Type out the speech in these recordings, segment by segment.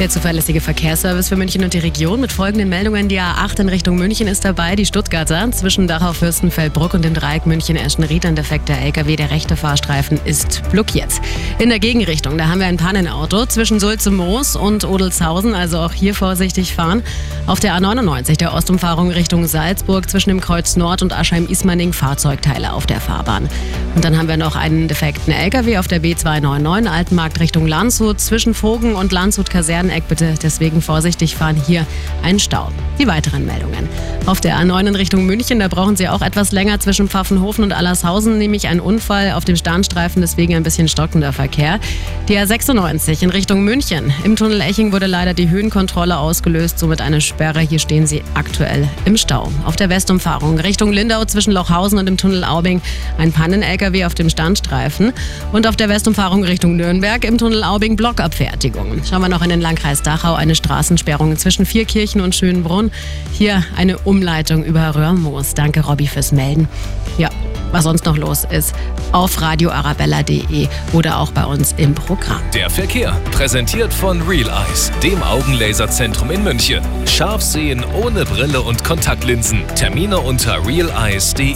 Der zuverlässige Verkehrsservice für München und die Region mit folgenden Meldungen. Die A8 in Richtung München ist dabei. Die Stuttgarter zwischen Dachau, Fürstenfeldbruck und dem Dreieck München-Eschenried. Ein defekter LKW, der rechte Fahrstreifen, ist blockiert. In der Gegenrichtung, da haben wir ein Pannenauto zwischen Sulze-Moos und Odelshausen. Also auch hier vorsichtig fahren. Auf der A99, der Ostumfahrung Richtung Salzburg zwischen dem Kreuz Nord und Aschheim-Ismaning Fahrzeugteile auf der Fahrbahn. Und dann haben wir noch einen defekten LKW auf der B299 Altenmarkt Richtung Landshut zwischen Vogen und Landshut-Kaserne Ladeneck bitte deswegen vorsichtig fahren. Hier ein Stau. Die weiteren Meldungen. Auf der A9 in Richtung München, da brauchen Sie auch etwas länger zwischen Pfaffenhofen und Allershausen, nämlich ein Unfall auf dem Sternstreifen, deswegen ein bisschen stockender Verkehr. Die A96 in Richtung München. Im Tunnel Eching wurde leider die Höhenkontrolle ausgelöst, somit eine Sperre. Hier stehen Sie aktuell im Stau. Auf der Westumfahrung Richtung Lindau zwischen Lochhausen und dem Tunnel Aubing ein Pannen-LKW auf dem Sternstreifen. Und auf der Westumfahrung Richtung Nürnberg im Tunnel Aubing Blockabfertigung. Schauen wir noch in den Landkreis Dachau eine Straßensperrung zwischen Vierkirchen und Schönbrunn. Hier eine Umleitung über Röhrmoos. Danke, Robby, fürs Melden. Ja, was sonst noch los ist, auf radioarabella.de oder auch bei uns im Programm. Der Verkehr, präsentiert von Real Eyes, dem Augenlaserzentrum in München. Scharf sehen ohne Brille und Kontaktlinsen. Termine unter realeyes.de.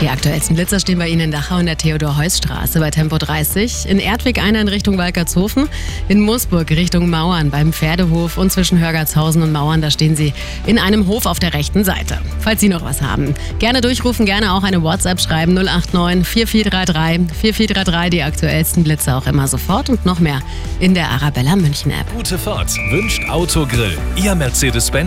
Die aktuellsten Blitzer stehen bei Ihnen in Dachau in der Theodor-Heuss-Straße bei Tempo 30. In Erdwig einer in Richtung Walkertshofen. In Moosburg Richtung Mauern beim Pferdehof und zwischen Hörgertshausen und Mauern. Da stehen Sie in einem Hof auf der rechten Seite. Falls Sie noch was haben, gerne durchrufen, gerne auch eine WhatsApp schreiben schreiben 089 4433 4433 die aktuellsten Blitze auch immer sofort und noch mehr in der Arabella München App. Gute Fahrt wünscht Autogrill, Ihr Mercedes-Benz